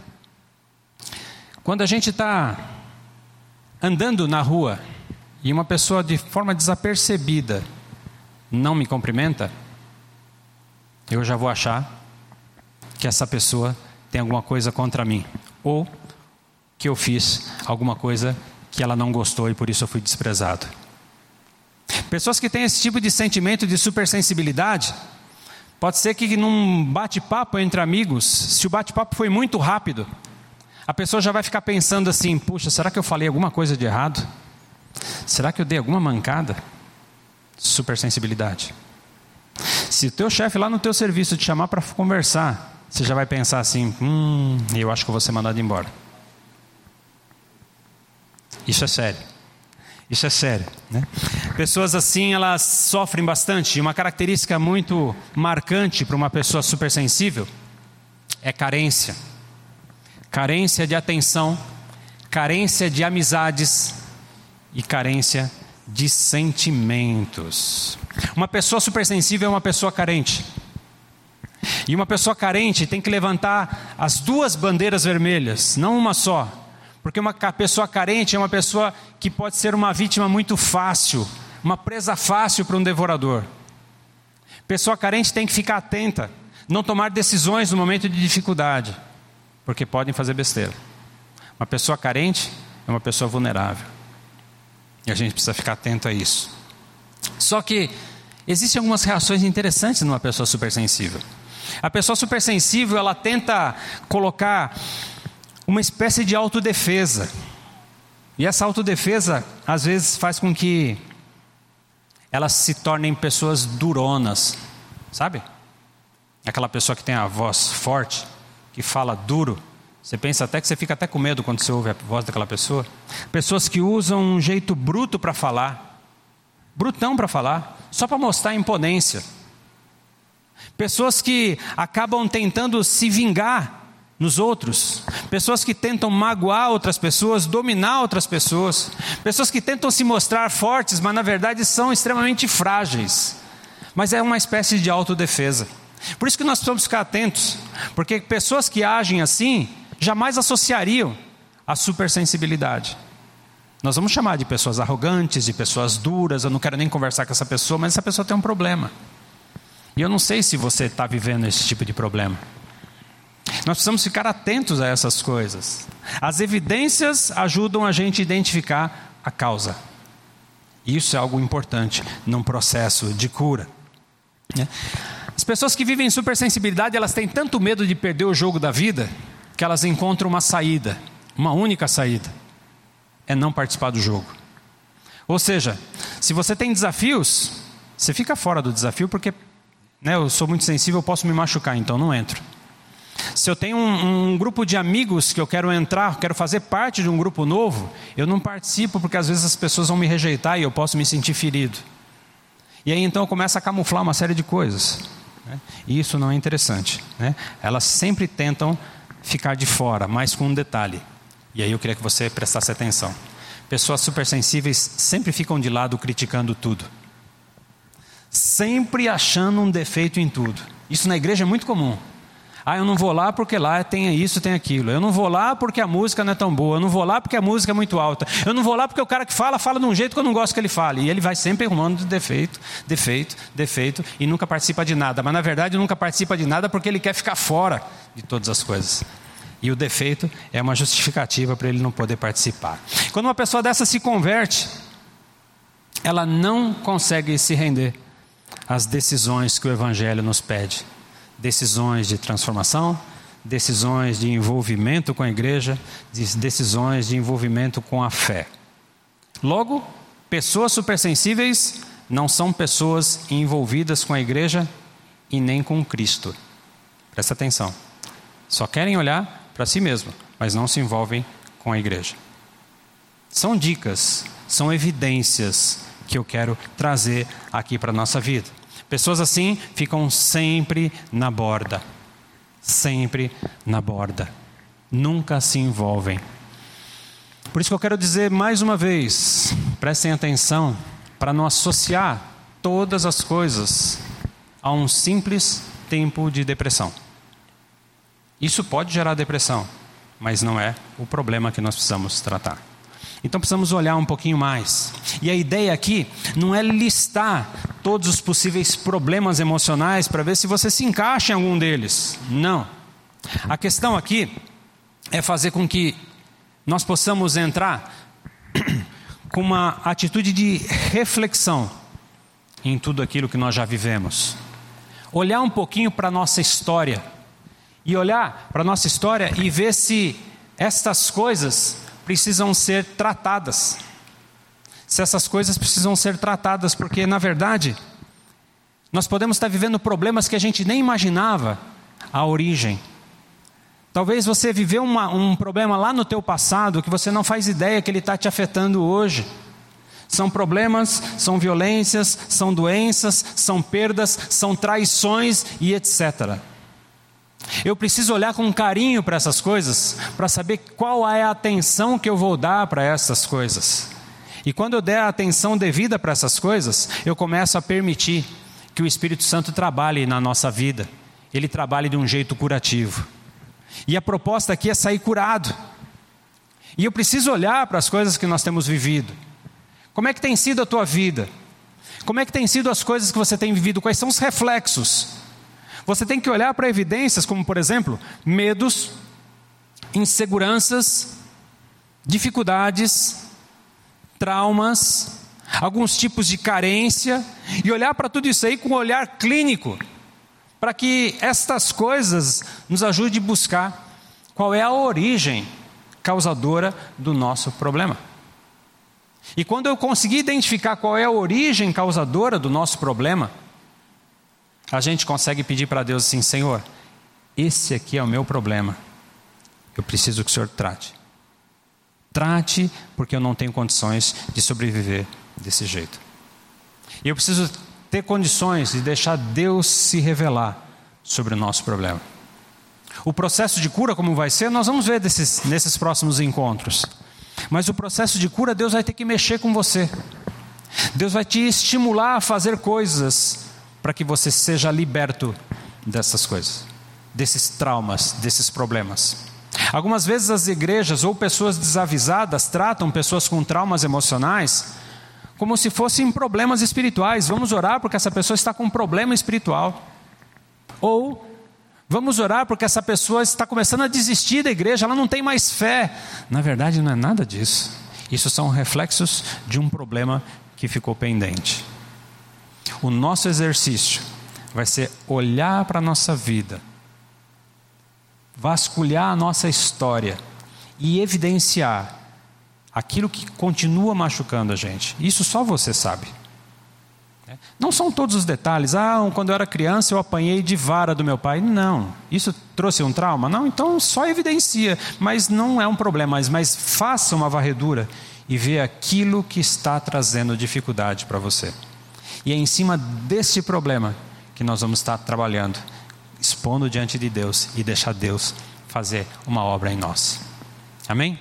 Speaker 2: quando a gente está andando na rua e uma pessoa de forma desapercebida não me cumprimenta, eu já vou achar que essa pessoa tem alguma coisa contra mim ou que eu fiz alguma coisa que ela não gostou e por isso eu fui desprezado. Pessoas que têm esse tipo de sentimento de supersensibilidade, pode ser que num bate-papo entre amigos, se o bate-papo foi muito rápido, a pessoa já vai ficar pensando assim: puxa, será que eu falei alguma coisa de errado? Será que eu dei alguma mancada? Supersensibilidade. Se o teu chefe lá no teu serviço te chamar para conversar, você já vai pensar assim: hum, eu acho que vou ser mandado embora. Isso é sério. Isso é sério. Né? Pessoas assim, elas sofrem bastante. E uma característica muito marcante para uma pessoa supersensível é carência carência de atenção, carência de amizades e carência de sentimentos. Uma pessoa supersensível é uma pessoa carente. E uma pessoa carente tem que levantar as duas bandeiras vermelhas, não uma só. Porque uma pessoa carente é uma pessoa que pode ser uma vítima muito fácil, uma presa fácil para um devorador. Pessoa carente tem que ficar atenta, não tomar decisões no momento de dificuldade porque podem fazer besteira. Uma pessoa carente é uma pessoa vulnerável. E a gente precisa ficar atento a isso. Só que existem algumas reações interessantes numa pessoa supersensível. A pessoa supersensível, ela tenta colocar uma espécie de autodefesa. E essa autodefesa, às vezes, faz com que elas se tornem pessoas duronas, sabe? Aquela pessoa que tem a voz forte, que fala duro. Você pensa até que você fica até com medo quando você ouve a voz daquela pessoa. Pessoas que usam um jeito bruto para falar, brutão para falar, só para mostrar imponência. Pessoas que acabam tentando se vingar nos outros, pessoas que tentam magoar outras pessoas, dominar outras pessoas, pessoas que tentam se mostrar fortes, mas na verdade são extremamente frágeis. Mas é uma espécie de autodefesa. Por isso que nós precisamos ficar atentos, porque pessoas que agem assim jamais associariam a supersensibilidade. Nós vamos chamar de pessoas arrogantes, de pessoas duras. Eu não quero nem conversar com essa pessoa, mas essa pessoa tem um problema. E eu não sei se você está vivendo esse tipo de problema. Nós precisamos ficar atentos a essas coisas. As evidências ajudam a gente a identificar a causa. Isso é algo importante num processo de cura. Né? As pessoas que vivem em supersensibilidade, elas têm tanto medo de perder o jogo da vida, que elas encontram uma saída, uma única saída: é não participar do jogo. Ou seja, se você tem desafios, você fica fora do desafio porque né, eu sou muito sensível, eu posso me machucar, então não entro. Se eu tenho um, um, grupo de amigos que eu quero entrar, quero fazer parte de um grupo novo, eu não participo porque às vezes as pessoas vão me rejeitar e eu posso me sentir ferido. E aí então eu começo a camuflar uma série de coisas. Né? E isso não é interessante. Né? Elas sempre tentam ficar de fora, mas com um detalhe. E aí eu queria que você prestasse atenção. Pessoas supersensíveis sempre ficam de lado criticando tudo. Sempre achando um defeito em tudo. Isso na igreja é muito comum. Ah, eu não vou lá porque lá tem isso, tem aquilo. Eu não vou lá porque a música não é tão boa. Eu não vou lá porque a música é muito alta. Eu não vou lá porque o cara que fala, fala de um jeito que eu não gosto que ele fale. E ele vai sempre arrumando defeito, defeito, defeito e nunca participa de nada. Mas na verdade nunca participa de nada porque ele quer ficar fora de todas as coisas. E o defeito é uma justificativa para ele não poder participar. Quando uma pessoa dessa se converte, ela não consegue se render às decisões que o Evangelho nos pede decisões de transformação, decisões de envolvimento com a igreja, decisões de envolvimento com a fé. Logo, pessoas supersensíveis não são pessoas envolvidas com a igreja e nem com Cristo. Presta atenção. Só querem olhar para si mesmo, mas não se envolvem com a igreja. São dicas, são evidências que eu quero trazer aqui para a nossa vida. Pessoas assim ficam sempre na borda. Sempre na borda. Nunca se envolvem. Por isso que eu quero dizer mais uma vez: prestem atenção para não associar todas as coisas a um simples tempo de depressão. Isso pode gerar depressão, mas não é o problema que nós precisamos tratar. Então precisamos olhar um pouquinho mais. E a ideia aqui não é listar todos os possíveis problemas emocionais para ver se você se encaixa em algum deles. Não. A questão aqui é fazer com que nós possamos entrar com uma atitude de reflexão em tudo aquilo que nós já vivemos. Olhar um pouquinho para a nossa história e olhar para a nossa história e ver se estas coisas precisam ser tratadas. Se essas coisas precisam ser tratadas, porque na verdade nós podemos estar vivendo problemas que a gente nem imaginava a origem. Talvez você viveu uma, um problema lá no teu passado que você não faz ideia que ele está te afetando hoje. São problemas, são violências, são doenças, são perdas, são traições e etc. Eu preciso olhar com carinho para essas coisas, para saber qual é a atenção que eu vou dar para essas coisas. E quando eu der a atenção devida para essas coisas, eu começo a permitir que o Espírito Santo trabalhe na nossa vida. Ele trabalhe de um jeito curativo. E a proposta aqui é sair curado. E eu preciso olhar para as coisas que nós temos vivido. Como é que tem sido a tua vida? Como é que tem sido as coisas que você tem vivido? Quais são os reflexos? Você tem que olhar para evidências como, por exemplo, medos, inseguranças, dificuldades, traumas, alguns tipos de carência, e olhar para tudo isso aí com um olhar clínico, para que estas coisas nos ajude a buscar qual é a origem causadora do nosso problema. E quando eu conseguir identificar qual é a origem causadora do nosso problema, a gente consegue pedir para Deus assim: Senhor, esse aqui é o meu problema, eu preciso que o Senhor trate. Trate, porque eu não tenho condições de sobreviver desse jeito. E eu preciso ter condições de deixar Deus se revelar sobre o nosso problema. O processo de cura, como vai ser, nós vamos ver desses, nesses próximos encontros. Mas o processo de cura, Deus vai ter que mexer com você. Deus vai te estimular a fazer coisas para que você seja liberto dessas coisas, desses traumas, desses problemas. Algumas vezes as igrejas ou pessoas desavisadas tratam pessoas com traumas emocionais como se fossem problemas espirituais. Vamos orar porque essa pessoa está com um problema espiritual. Ou vamos orar porque essa pessoa está começando a desistir da igreja, ela não tem mais fé. Na verdade, não é nada disso. Isso são reflexos de um problema que ficou pendente. O nosso exercício vai ser olhar para a nossa vida, vasculhar a nossa história e evidenciar aquilo que continua machucando a gente. Isso só você sabe. Não são todos os detalhes. Ah, quando eu era criança eu apanhei de vara do meu pai. Não. Isso trouxe um trauma? Não. Então só evidencia. Mas não é um problema. Mas, mas faça uma varredura e vê aquilo que está trazendo dificuldade para você. E é em cima desse problema que nós vamos estar trabalhando, expondo diante de Deus e deixar Deus fazer uma obra em nós. Amém?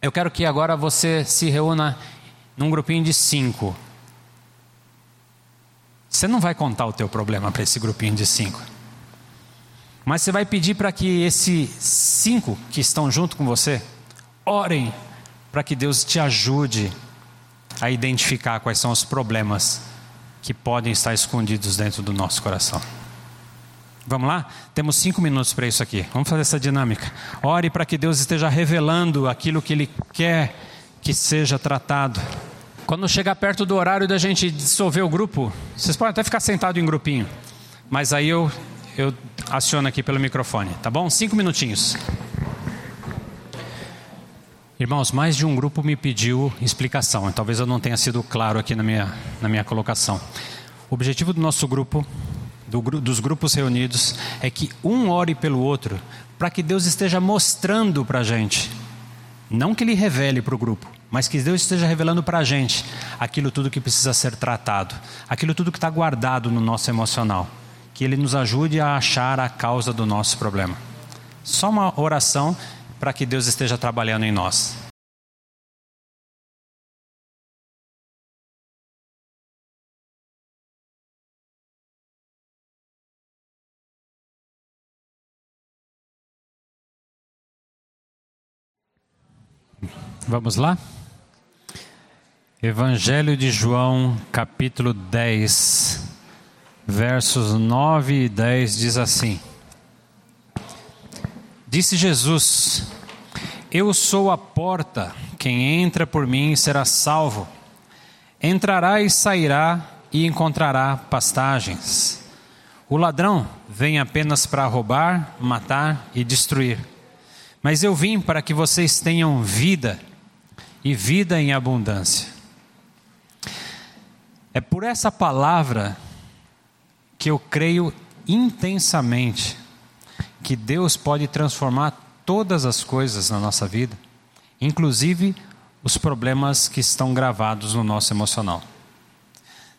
Speaker 2: Eu quero que agora você se reúna num grupinho de cinco. Você não vai contar o teu problema para esse grupinho de cinco. Mas você vai pedir para que esses cinco que estão junto com você orem para que Deus te ajude a identificar quais são os problemas que podem estar escondidos dentro do nosso coração. Vamos lá? Temos cinco minutos para isso aqui. Vamos fazer essa dinâmica. Ore para que Deus esteja revelando aquilo que Ele quer que seja tratado. Quando chegar perto do horário da gente dissolver o grupo, vocês podem até ficar sentado em grupinho, mas aí eu, eu aciono aqui pelo microfone, tá bom? Cinco minutinhos. Irmãos, mais de um grupo me pediu explicação, talvez eu não tenha sido claro aqui na minha, na minha colocação. O objetivo do nosso grupo, do, dos grupos reunidos, é que um ore pelo outro, para que Deus esteja mostrando para a gente, não que Ele revele para o grupo, mas que Deus esteja revelando para a gente aquilo tudo que precisa ser tratado, aquilo tudo que está guardado no nosso emocional, que Ele nos ajude a achar a causa do nosso problema. Só uma oração para que Deus esteja trabalhando em nós. Vamos lá? Evangelho de João, capítulo 10, versos 9 e 10 diz assim: Disse Jesus: Eu sou a porta, quem entra por mim será salvo. Entrará e sairá e encontrará pastagens. O ladrão vem apenas para roubar, matar e destruir. Mas eu vim para que vocês tenham vida e vida em abundância. É por essa palavra que eu creio intensamente que Deus pode transformar todas as coisas na nossa vida, inclusive os problemas que estão gravados no nosso emocional.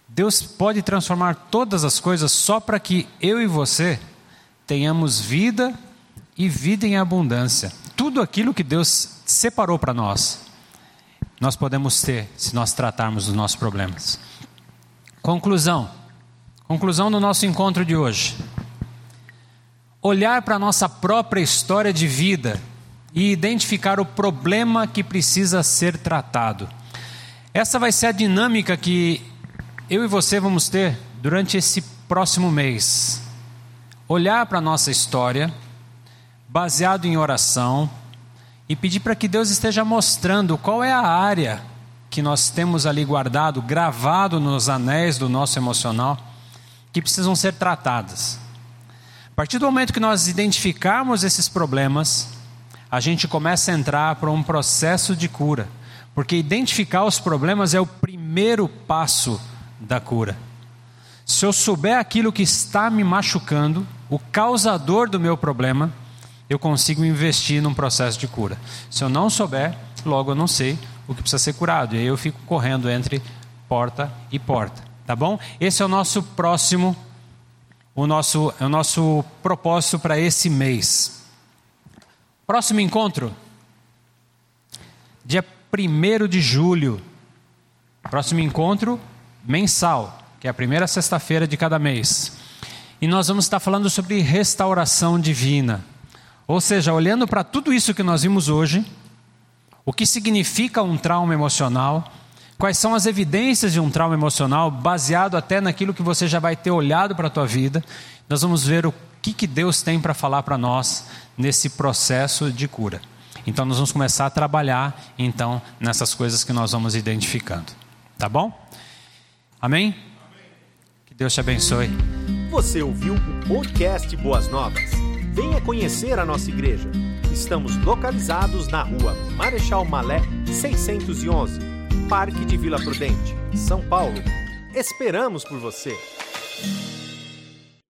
Speaker 2: Deus pode transformar todas as coisas só para que eu e você tenhamos vida e vida em abundância. Tudo aquilo que Deus separou para nós nós podemos ter se nós tratarmos dos nossos problemas. Conclusão. Conclusão do nosso encontro de hoje. Olhar para a nossa própria história de vida e identificar o problema que precisa ser tratado. Essa vai ser a dinâmica que eu e você vamos ter durante esse próximo mês. Olhar para a nossa história, baseado em oração, e pedir para que Deus esteja mostrando qual é a área que nós temos ali guardado, gravado nos anéis do nosso emocional, que precisam ser tratadas. A partir do momento que nós identificarmos esses problemas, a gente começa a entrar para um processo de cura, porque identificar os problemas é o primeiro passo da cura. Se eu souber aquilo que está me machucando, o causador do meu problema, eu consigo investir num processo de cura. Se eu não souber, logo eu não sei o que precisa ser curado. E aí eu fico correndo entre porta e porta. Tá bom? Esse é o nosso próximo, o nosso, é o nosso propósito para esse mês. Próximo encontro, dia 1 de julho. Próximo encontro mensal, que é a primeira sexta-feira de cada mês. E nós vamos estar falando sobre restauração divina. Ou seja, olhando para tudo isso que nós vimos hoje, o que significa um trauma emocional, quais são as evidências de um trauma emocional, baseado até naquilo que você já vai ter olhado para a tua vida, nós vamos ver o que, que Deus tem para falar para nós nesse processo de cura. Então nós vamos começar a trabalhar então nessas coisas que nós vamos identificando. Tá bom? Amém? Amém. Que Deus te abençoe.
Speaker 1: Você ouviu o podcast Boas Novas? Venha conhecer a nossa igreja. Estamos localizados na rua Marechal Malé 611, Parque de Vila Prudente, São Paulo. Esperamos por você!